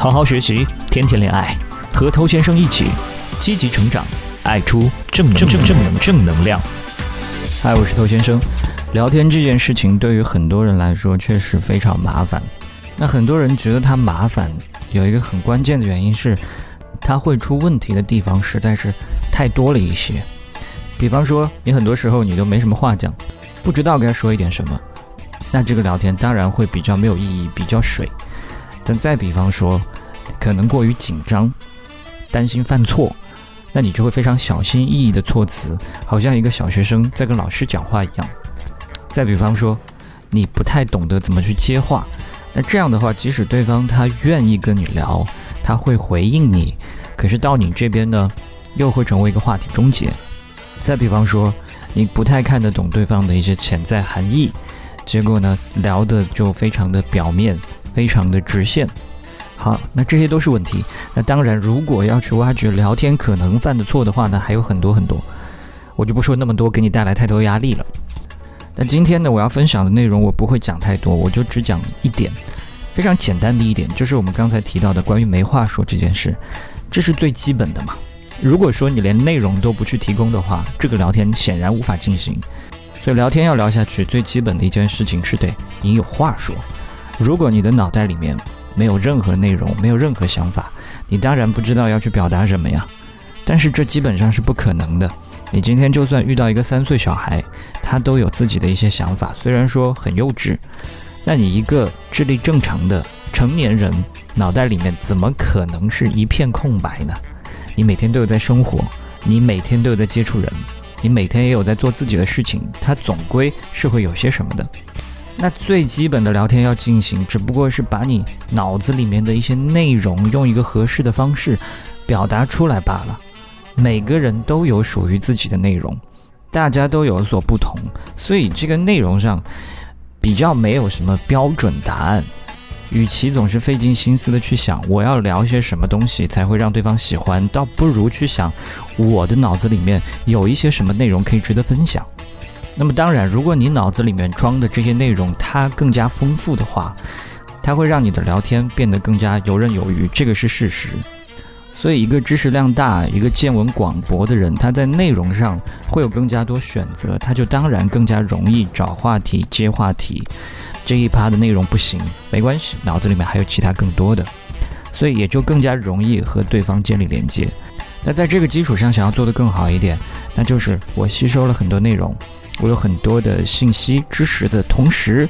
好好学习，天天恋爱，和头先生一起积极成长，爱出正正正正能正能量。嗨，我是头先生。聊天这件事情对于很多人来说确实非常麻烦。那很多人觉得它麻烦，有一个很关键的原因是，它会出问题的地方实在是太多了一些。比方说，你很多时候你都没什么话讲，不知道该说一点什么，那这个聊天当然会比较没有意义，比较水。但再比方说，可能过于紧张，担心犯错，那你就会非常小心翼翼的措辞，好像一个小学生在跟老师讲话一样。再比方说，你不太懂得怎么去接话，那这样的话，即使对方他愿意跟你聊，他会回应你，可是到你这边呢，又会成为一个话题终结。再比方说，你不太看得懂对方的一些潜在含义，结果呢，聊的就非常的表面。非常的直线，好，那这些都是问题。那当然，如果要去挖掘聊天可能犯的错的话呢，还有很多很多，我就不说那么多，给你带来太多压力了。那今天呢，我要分享的内容我不会讲太多，我就只讲一点，非常简单的一点，就是我们刚才提到的关于没话说这件事，这是最基本的嘛。如果说你连内容都不去提供的话，这个聊天显然无法进行。所以聊天要聊下去，最基本的一件事情是得你有话说。如果你的脑袋里面没有任何内容，没有任何想法，你当然不知道要去表达什么呀。但是这基本上是不可能的。你今天就算遇到一个三岁小孩，他都有自己的一些想法，虽然说很幼稚，那你一个智力正常的成年人，脑袋里面怎么可能是一片空白呢？你每天都有在生活，你每天都有在接触人，你每天也有在做自己的事情，他总归是会有些什么的。那最基本的聊天要进行，只不过是把你脑子里面的一些内容用一个合适的方式表达出来罢了。每个人都有属于自己的内容，大家都有所不同，所以这个内容上比较没有什么标准答案。与其总是费尽心思的去想我要聊些什么东西才会让对方喜欢，倒不如去想我的脑子里面有一些什么内容可以值得分享。那么当然，如果你脑子里面装的这些内容它更加丰富的话，它会让你的聊天变得更加游刃有余，这个是事实。所以，一个知识量大、一个见闻广博的人，他在内容上会有更加多选择，他就当然更加容易找话题、接话题。这一趴的内容不行，没关系，脑子里面还有其他更多的，所以也就更加容易和对方建立连接。那在这个基础上，想要做得更好一点，那就是我吸收了很多内容。我有很多的信息知识的同时，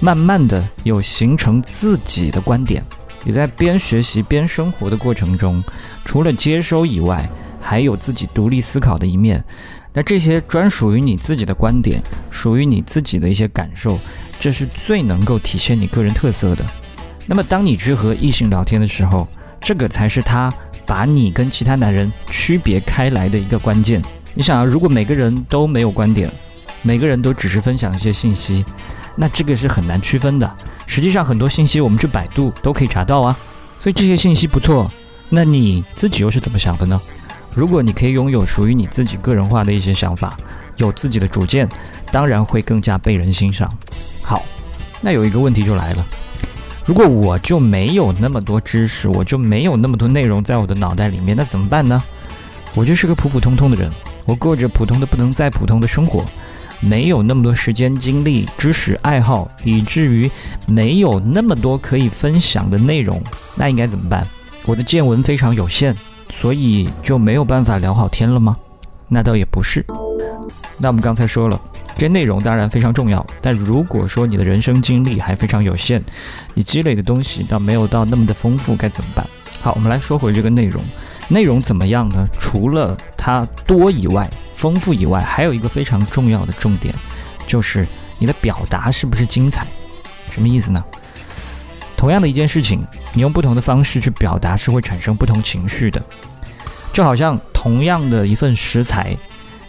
慢慢的有形成自己的观点。你在边学习边生活的过程中，除了接收以外，还有自己独立思考的一面。那这些专属于你自己的观点，属于你自己的一些感受，这是最能够体现你个人特色的。那么，当你去和异性聊天的时候，这个才是他把你跟其他男人区别开来的一个关键。你想啊，如果每个人都没有观点，每个人都只是分享一些信息，那这个是很难区分的。实际上，很多信息我们去百度都可以查到啊。所以这些信息不错，那你自己又是怎么想的呢？如果你可以拥有属于你自己个人化的一些想法，有自己的主见，当然会更加被人欣赏。好，那有一个问题就来了：如果我就没有那么多知识，我就没有那么多内容在我的脑袋里面，那怎么办呢？我就是个普普通通的人。我过着普通的不能再普通的生活，没有那么多时间、精力、知识、爱好，以至于没有那么多可以分享的内容。那应该怎么办？我的见闻非常有限，所以就没有办法聊好天了吗？那倒也不是。那我们刚才说了，这内容当然非常重要，但如果说你的人生经历还非常有限，你积累的东西倒没有到那么的丰富，该怎么办？好，我们来说回这个内容。内容怎么样呢？除了它多以外，丰富以外，还有一个非常重要的重点，就是你的表达是不是精彩？什么意思呢？同样的一件事情，你用不同的方式去表达，是会产生不同情绪的。就好像同样的一份食材，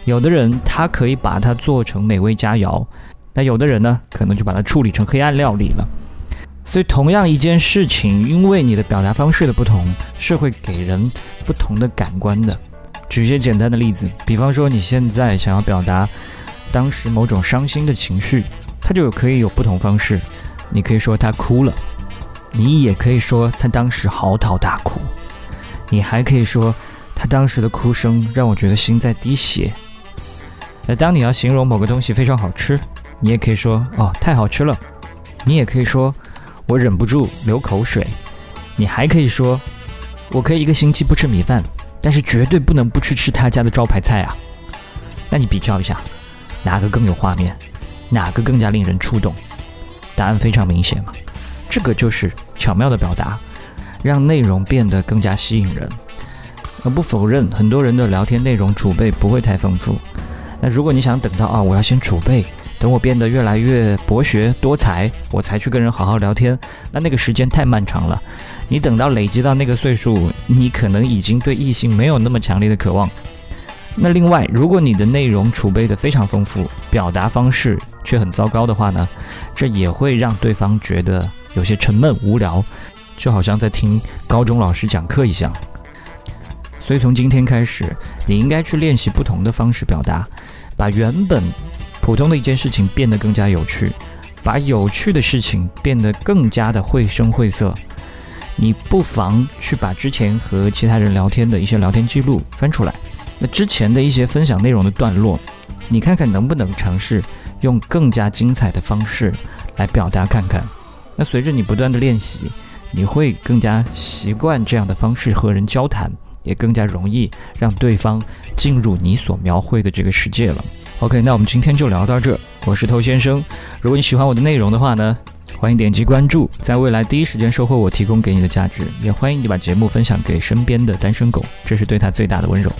有的人他可以把它做成美味佳肴，那有的人呢，可能就把它处理成黑暗料理了。所以，同样一件事情，因为你的表达方式的不同，是会给人不同的感官的。举一些简单的例子，比方说你现在想要表达当时某种伤心的情绪，它就可以有不同方式。你可以说他哭了，你也可以说他当时嚎啕大哭，你还可以说他当时的哭声让我觉得心在滴血。那当你要形容某个东西非常好吃，你也可以说哦太好吃了，你也可以说我忍不住流口水，你还可以说我可以一个星期不吃米饭，但是绝对不能不去吃他家的招牌菜啊。那你比较一下，哪个更有画面，哪个更加令人触动？答案非常明显嘛，这个就是巧妙的表达，让内容变得更加吸引人。而不否认，很多人的聊天内容储备不会太丰富。那如果你想等到啊，我要先储备，等我变得越来越博学多才，我才去跟人好好聊天，那那个时间太漫长了。你等到累积到那个岁数，你可能已经对异性没有那么强烈的渴望。那另外，如果你的内容储备的非常丰富，表达方式却很糟糕的话呢，这也会让对方觉得有些沉闷无聊，就好像在听高中老师讲课一样。所以从今天开始，你应该去练习不同的方式表达，把原本普通的一件事情变得更加有趣，把有趣的事情变得更加的绘声绘色。你不妨去把之前和其他人聊天的一些聊天记录翻出来。那之前的一些分享内容的段落，你看看能不能尝试用更加精彩的方式来表达看看。那随着你不断的练习，你会更加习惯这样的方式和人交谈，也更加容易让对方进入你所描绘的这个世界了。OK，那我们今天就聊到这。我是偷先生，如果你喜欢我的内容的话呢，欢迎点击关注，在未来第一时间收获我提供给你的价值。也欢迎你把节目分享给身边的单身狗，这是对他最大的温柔。